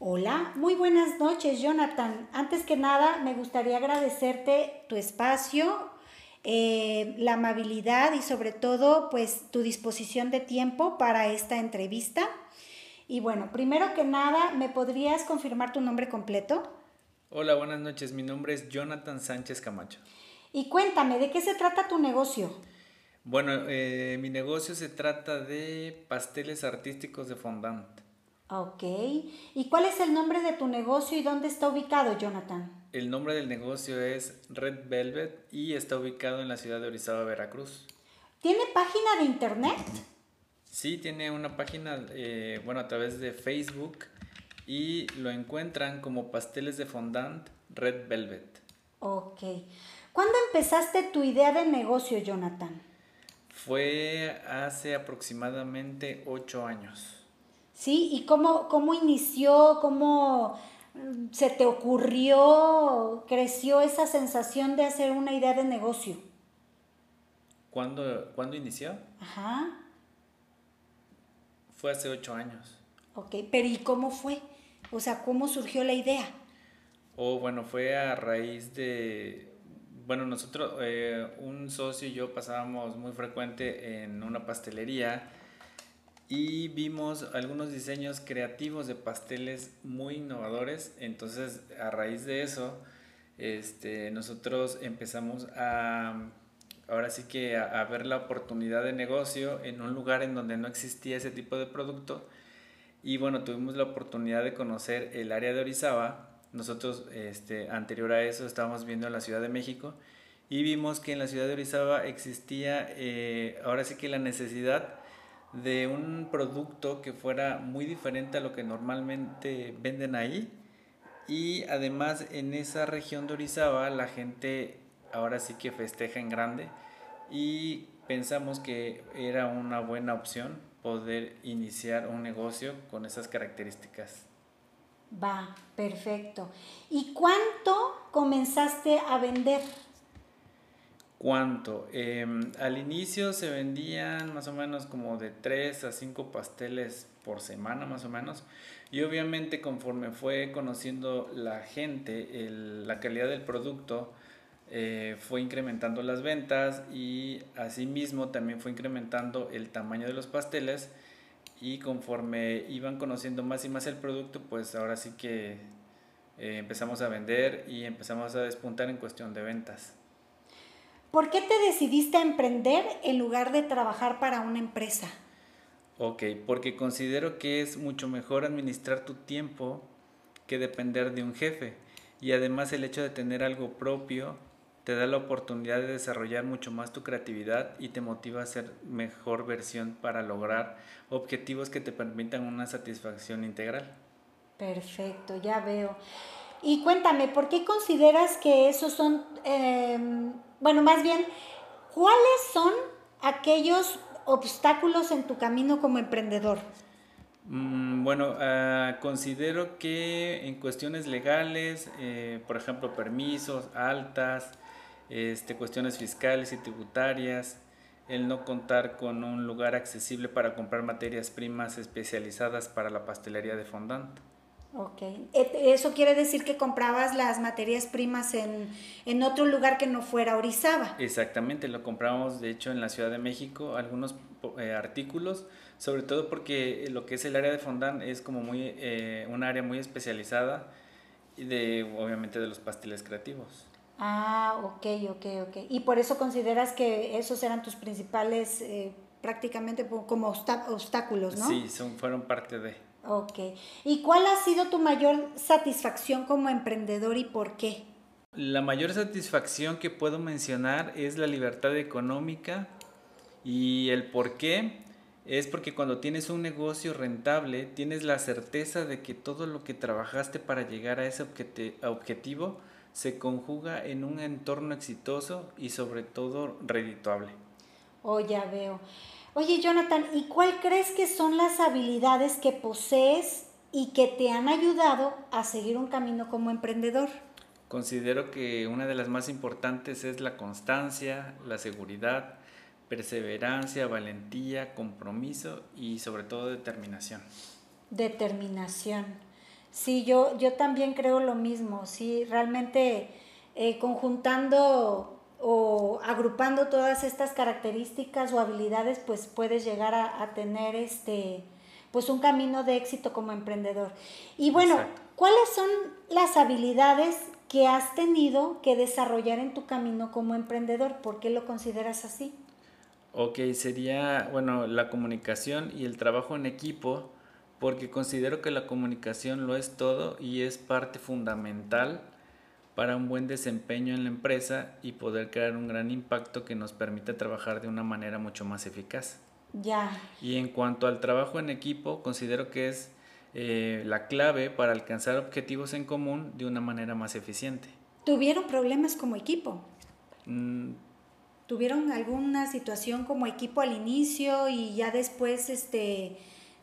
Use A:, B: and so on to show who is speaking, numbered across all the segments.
A: Hola, muy buenas noches, Jonathan. Antes que nada, me gustaría agradecerte tu espacio, eh, la amabilidad y sobre todo, pues, tu disposición de tiempo para esta entrevista. Y bueno, primero que nada, ¿me podrías confirmar tu nombre completo?
B: Hola, buenas noches. Mi nombre es Jonathan Sánchez Camacho.
A: Y cuéntame, ¿de qué se trata tu negocio?
B: Bueno, eh, mi negocio se trata de pasteles artísticos de fondant.
A: Ok. ¿Y cuál es el nombre de tu negocio y dónde está ubicado, Jonathan?
B: El nombre del negocio es Red Velvet y está ubicado en la ciudad de Orizaba, Veracruz.
A: ¿Tiene página de internet?
B: Sí, tiene una página, eh, bueno, a través de Facebook y lo encuentran como pasteles de fondant Red Velvet.
A: Ok. ¿Cuándo empezaste tu idea de negocio, Jonathan?
B: Fue hace aproximadamente ocho años.
A: ¿Sí? ¿Y cómo, cómo inició, cómo mm, se te ocurrió, creció esa sensación de hacer una idea de negocio?
B: ¿Cuándo, ¿cuándo inició?
A: Ajá.
B: Fue hace ocho años.
A: Ok, pero ¿y cómo fue? O sea, ¿cómo surgió la idea?
B: Oh, bueno, fue a raíz de, bueno, nosotros, eh, un socio y yo pasábamos muy frecuente en una pastelería y vimos algunos diseños creativos de pasteles muy innovadores. Entonces, a raíz de eso, este, nosotros empezamos a, ahora sí que a, ver la oportunidad de negocio en un lugar en donde no existía ese tipo de producto. Y bueno, tuvimos la oportunidad de conocer el área de Orizaba. Nosotros, este, anterior a eso, estábamos viendo en la Ciudad de México y vimos que en la ciudad de Orizaba existía, eh, ahora sí que la necesidad de un producto que fuera muy diferente a lo que normalmente venden ahí y además en esa región de Orizaba la gente ahora sí que festeja en grande y pensamos que era una buena opción poder iniciar un negocio con esas características.
A: Va, perfecto. ¿Y cuánto comenzaste a vender?
B: ¿Cuánto? Eh, al inicio se vendían más o menos como de 3 a 5 pasteles por semana más o menos. Y obviamente conforme fue conociendo la gente la calidad del producto, eh, fue incrementando las ventas y asimismo también fue incrementando el tamaño de los pasteles. Y conforme iban conociendo más y más el producto, pues ahora sí que eh, empezamos a vender y empezamos a despuntar en cuestión de ventas.
A: ¿Por qué te decidiste a emprender en lugar de trabajar para una empresa?
B: Ok, porque considero que es mucho mejor administrar tu tiempo que depender de un jefe. Y además el hecho de tener algo propio te da la oportunidad de desarrollar mucho más tu creatividad y te motiva a ser mejor versión para lograr objetivos que te permitan una satisfacción integral.
A: Perfecto, ya veo. Y cuéntame, ¿por qué consideras que esos son... Eh, bueno, más bien, ¿cuáles son aquellos obstáculos en tu camino como emprendedor?
B: Mm, bueno, uh, considero que en cuestiones legales, eh, por ejemplo, permisos, altas, este, cuestiones fiscales y tributarias, el no contar con un lugar accesible para comprar materias primas especializadas para la pastelería de fondant.
A: Ok, eso quiere decir que comprabas las materias primas en, en, otro lugar que no fuera Orizaba.
B: Exactamente, lo compramos de hecho en la Ciudad de México, algunos eh, artículos, sobre todo porque lo que es el área de fondant es como muy, eh, un área muy especializada de, obviamente, de los pasteles creativos.
A: Ah, ok, ok, ok. Y por eso consideras que esos eran tus principales, eh, prácticamente como obstáculos, ¿no?
B: Sí, son, fueron parte de...
A: Ok. ¿Y cuál ha sido tu mayor satisfacción como emprendedor y por qué?
B: La mayor satisfacción que puedo mencionar es la libertad económica y el por qué es porque cuando tienes un negocio rentable tienes la certeza de que todo lo que trabajaste para llegar a ese objetivo se conjuga en un entorno exitoso y sobre todo redituable.
A: Oh, ya veo. Oye, Jonathan, ¿y cuál crees que son las habilidades que posees y que te han ayudado a seguir un camino como emprendedor?
B: Considero que una de las más importantes es la constancia, la seguridad, perseverancia, valentía, compromiso y sobre todo determinación.
A: Determinación. Sí, yo, yo también creo lo mismo, sí, realmente eh, conjuntando o agrupando todas estas características o habilidades, pues puedes llegar a, tener este, pues un camino de éxito como emprendedor. Y bueno, ¿cuáles son las habilidades que has tenido que desarrollar en tu camino como emprendedor? ¿Por qué lo consideras así?
B: Ok, sería, bueno, la comunicación y el trabajo en equipo, porque considero que la comunicación lo es todo y es parte fundamental para un buen desempeño en la empresa y poder crear un gran impacto que nos permita trabajar de una manera mucho más eficaz.
A: Ya.
B: Y en cuanto al trabajo en equipo, considero que es eh, la clave para alcanzar objetivos en común de una manera más eficiente.
A: ¿Tuvieron problemas como equipo? Mm. ¿Tuvieron alguna situación como equipo al inicio y ya después este,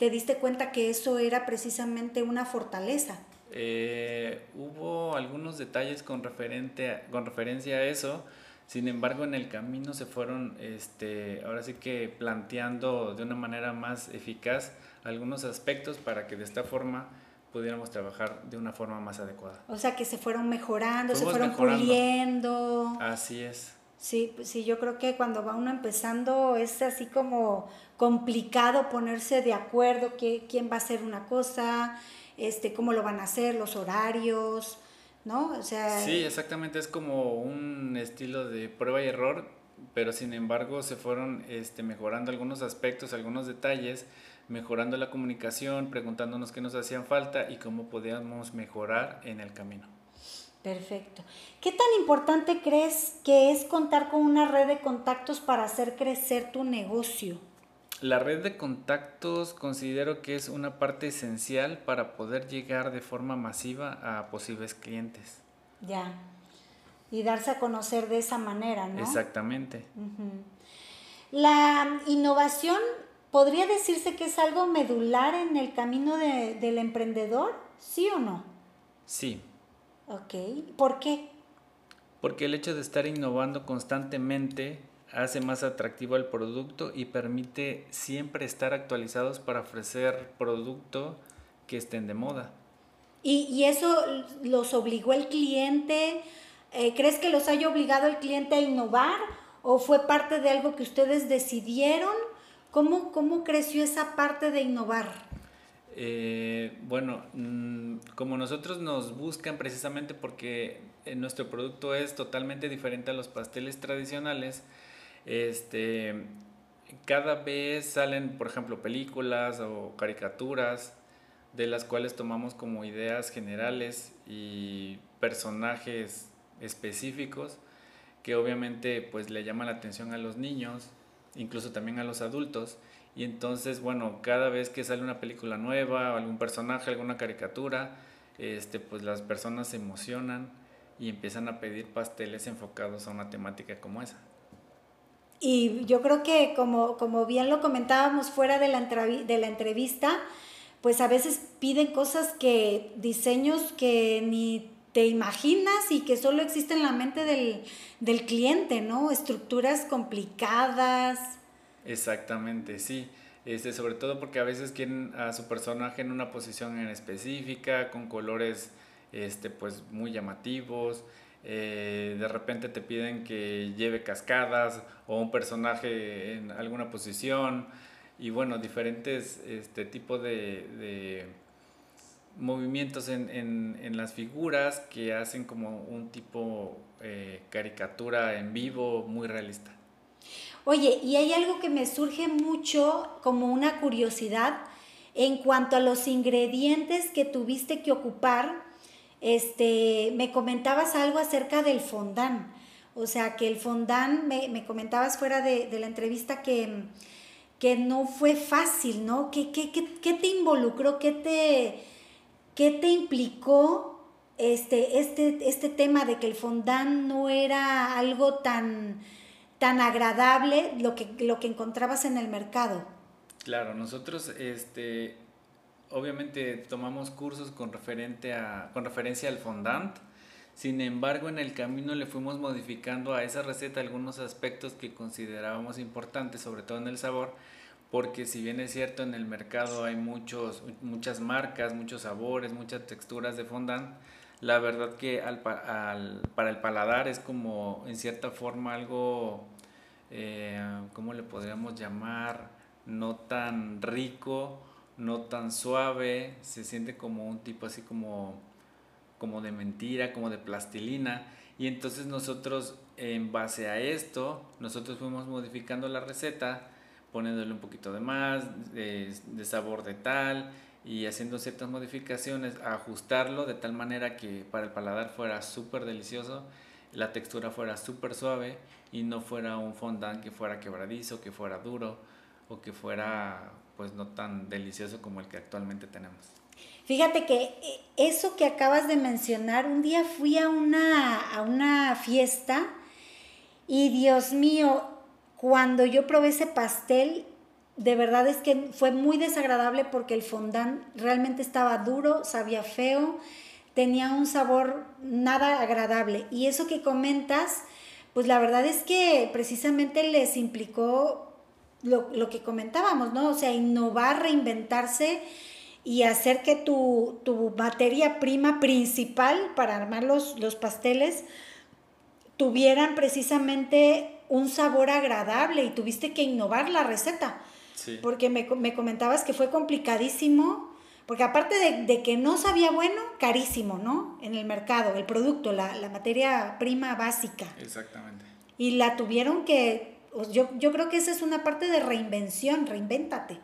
A: te diste cuenta que eso era precisamente una fortaleza?
B: Eh, hubo algunos detalles con, referente con referencia a eso, sin embargo en el camino se fueron, este, ahora sí que planteando de una manera más eficaz algunos aspectos para que de esta forma pudiéramos trabajar de una forma más adecuada.
A: O sea, que se fueron mejorando, se fueron puliendo.
B: Así es.
A: Sí, pues sí, yo creo que cuando va uno empezando es así como complicado ponerse de acuerdo quién va a hacer una cosa, este, cómo lo van a hacer, los horarios, ¿no? O sea...
B: Sí, exactamente, es como un estilo de prueba y error, pero sin embargo se fueron este, mejorando algunos aspectos, algunos detalles, mejorando la comunicación, preguntándonos qué nos hacían falta y cómo podíamos mejorar en el camino.
A: Perfecto. ¿Qué tan importante crees que es contar con una red de contactos para hacer crecer tu negocio?
B: La red de contactos considero que es una parte esencial para poder llegar de forma masiva a posibles clientes.
A: Ya. Y darse a conocer de esa manera, ¿no?
B: Exactamente.
A: La innovación podría decirse que es algo medular en el camino del emprendedor, ¿sí o no?
B: Sí.
A: Ok. ¿Por qué?
B: Porque el hecho de estar innovando constantemente hace más atractivo el producto y permite siempre estar actualizados para ofrecer producto que estén de moda.
A: ¿Y, eso los obligó el cliente? Eh, ¿Crees que los haya obligado el cliente a innovar o fue parte de algo que ustedes decidieron? ¿Cómo, cómo creció esa parte de innovar?
B: Eh, bueno, mm, como nosotros nos buscan precisamente porque eh, nuestro producto es totalmente diferente a los pasteles tradicionales, este, cada vez salen, por ejemplo, películas o caricaturas de las cuales tomamos como ideas generales y personajes específicos que obviamente pues le llaman la atención a los niños, incluso también a los adultos. Y entonces, bueno, cada vez que sale una película nueva, algún personaje, alguna caricatura, este, pues las personas se emocionan y empiezan a pedir pasteles enfocados a una temática como esa.
A: Y yo creo que como, como bien lo comentábamos fuera de la, de la entrevista, pues a veces piden cosas que, diseños que ni te imaginas y que solo existen en la mente del, del cliente, ¿no? Estructuras complicadas.
B: Exactamente, sí. Este, sobre todo porque a veces quieren a su personaje en una posición en específica, con colores este, pues, muy llamativos, eh, de repente te piden que lleve cascadas o un personaje en alguna posición y bueno, diferentes este, tipos de, movimientos en, las figuras que hacen como un tipo eh, caricatura en vivo muy realista.
A: Oye, y hay algo que me surge mucho como una curiosidad en cuanto a los ingredientes que tuviste que ocupar este, me comentabas algo acerca del fondán. O sea, que el fondán, me, comentabas fuera de, la entrevista que, que, no fue fácil, ¿no? ¿Qué, qué, te involucró? ¿Qué te, qué te implicó este, este, este tema de que el fondán no era algo tan, tan agradable lo que, lo que encontrabas en el mercado?
B: Claro, nosotros este, obviamente tomamos cursos con, referente a, con referencia al fondant, sin embargo en el camino le fuimos modificando a esa receta algunos aspectos que considerábamos importantes, sobre todo en el sabor, porque si bien es cierto en el mercado hay muchos, muchas marcas, muchos sabores, muchas texturas de fondant, la verdad que al, para el paladar es como en cierta forma algo, eh, ¿cómo le podríamos llamar? No tan rico, no tan suave, se siente como un tipo así como, como de mentira, como de plastilina. Y entonces nosotros, en base a esto, nosotros fuimos modificando la receta poniéndole un poquito de más, de, sabor de tal y haciendo ciertas modificaciones, ajustarlo de tal manera que para el paladar fuera súper delicioso, la textura fuera súper suave y no fuera un fondant que fuera quebradizo, que fuera duro o que fuera pues no tan delicioso como el que actualmente tenemos.
A: Fíjate que eh, eso que acabas de mencionar, un día fui a una, a una fiesta y Dios mío, cuando yo probé ese pastel, de verdad es que fue muy desagradable porque el fondant realmente estaba duro, sabía feo, tenía un sabor nada agradable. Y eso que comentas, pues la verdad es que precisamente les implicó lo, que comentábamos, ¿no? O sea, innovar, reinventarse y hacer que tu, tu materia prima principal para armar los, los pasteles tuvieran precisamente un sabor agradable y tuviste que innovar la receta. Porque me, comentabas que fue complicadísimo, porque aparte de, que no sabía bueno, carísimo, ¿no? En el mercado, el producto, la, materia prima básica.
B: Exactamente.
A: Y la tuvieron que, yo, yo creo que esa es una parte de reinvención, reinvéntate.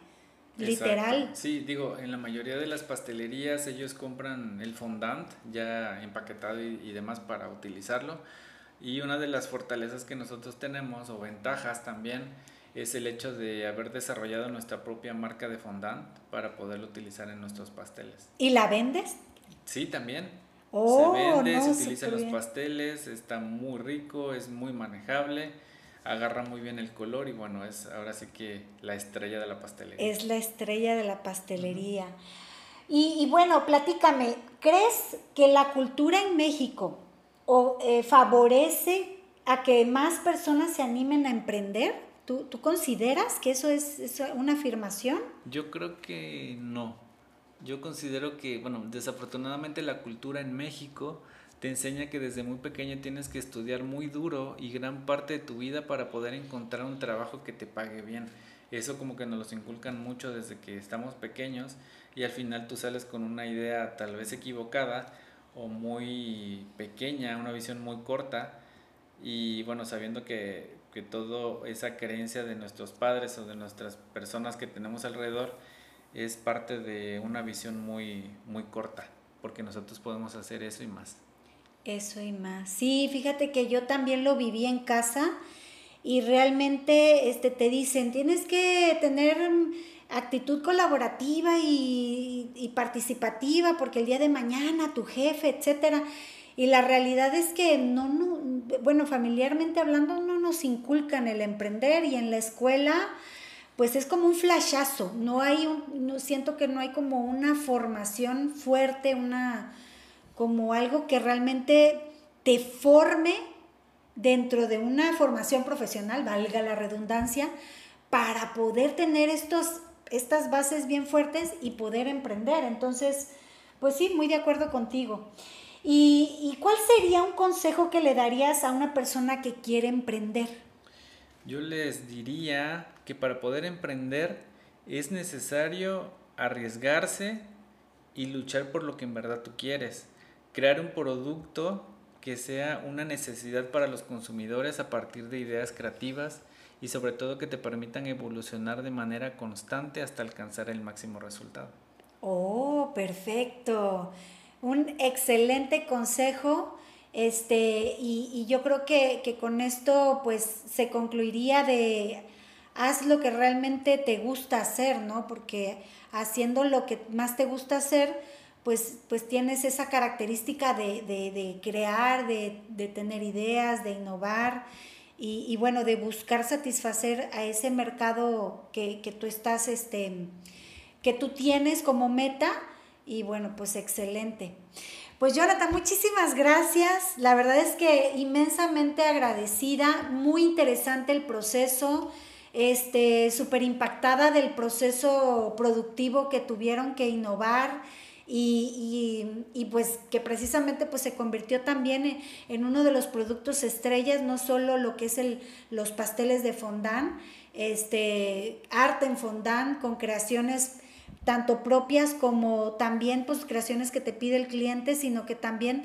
A: Literal.
B: Sí, digo, en la mayoría de las pastelerías ellos compran el fondant ya empaquetado y, y demás para utilizarlo y una de las fortalezas que nosotros tenemos, o ventajas también, es el hecho de haber desarrollado nuestra propia marca de fondant para poderlo utilizar en nuestros pasteles.
A: ¿Y la vendes?
B: Sí, también. Oh, se vende, se utiliza en los pasteles, está muy rico, es muy manejable, agarra muy bien el color y bueno, es ahora sí que la estrella de la pastelería.
A: Es la estrella de la pastelería. y, y bueno, platícame, ¿crees que la cultura en México o eh, favorece a que más personas se animen a emprender? ¿Tú, ¿Tú, consideras que eso es, es, una afirmación?
B: Yo creo que no. Yo considero que, bueno, desafortunadamente la cultura en México te enseña que desde muy pequeño tienes que estudiar muy duro y gran parte de tu vida para poder encontrar un trabajo que te pague bien. Eso como que nos lo inculcan mucho desde que estamos pequeños y al final tú sales con una idea tal vez equivocada o muy pequeña, una visión muy corta y bueno, sabiendo que, que toda esa creencia de nuestros padres o de nuestras personas que tenemos alrededor es parte de una visión muy, muy corta, porque nosotros podemos hacer eso y más.
A: Eso y más. Sí, fíjate que yo también lo viví en casa y realmente este, te dicen, tienes que tener actitud colaborativa y, participativa, porque el día de mañana tu jefe, etcétera. Y la realidad es que no, no, bueno, familiarmente hablando, no nos inculcan el emprender y en la escuela, pues es como un flashazo. No hay un, no, siento que no hay como una formación fuerte, una, como algo que realmente te forme dentro de una formación profesional, valga la redundancia, para poder tener estos estas bases bien fuertes y poder emprender. Entonces, pues sí, muy de acuerdo contigo. ¿Y, cuál sería un consejo que le darías a una persona que quiere emprender?
B: Yo les diría que para poder emprender es necesario arriesgarse y luchar por lo que en verdad tú quieres. Crear un producto que sea una necesidad para los consumidores a partir de ideas creativas y sobre todo que te permitan evolucionar de manera constante hasta alcanzar el máximo resultado.
A: Oh, perfecto. Un excelente consejo. Este, y, yo creo que, que, con esto pues se concluiría de haz lo que realmente te gusta hacer, ¿no? Porque haciendo lo que más te gusta hacer, pues, pues tienes esa característica de, de, crear, de, de tener ideas, de innovar y, bueno, de buscar satisfacer a ese mercado que, tú estás, este, que tú tienes como meta y bueno, pues excelente. Pues Jonathan, muchísimas gracias. La verdad es que inmensamente agradecida, muy interesante el proceso. este, súper impactada del proceso productivo que tuvieron que innovar y, pues que precisamente pues se convirtió también en, uno de los productos estrellas, no solo lo que es el, los pasteles de fondant, este, arte en fondant con creaciones tanto propias como también pues creaciones que te pide el cliente, sino que también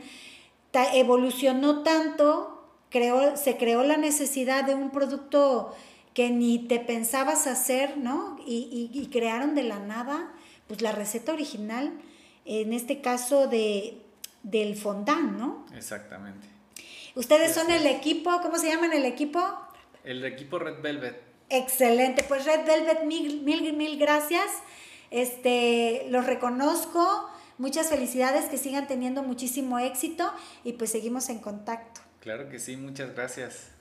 A: evolucionó tanto, creó, se creó la necesidad de un producto que ni te pensabas hacer, ¿no? Y, crearon de la nada, pues la receta original, en este caso de, del fondant, ¿no?
B: Exactamente.
A: Ustedes son el equipo, ¿cómo se llaman el equipo?
B: El equipo Red Velvet.
A: Excelente, pues Red Velvet, mil, mil, mil gracias. Este, los reconozco, muchas felicidades, que sigan teniendo muchísimo éxito y pues seguimos en contacto.
B: Claro que sí, muchas gracias.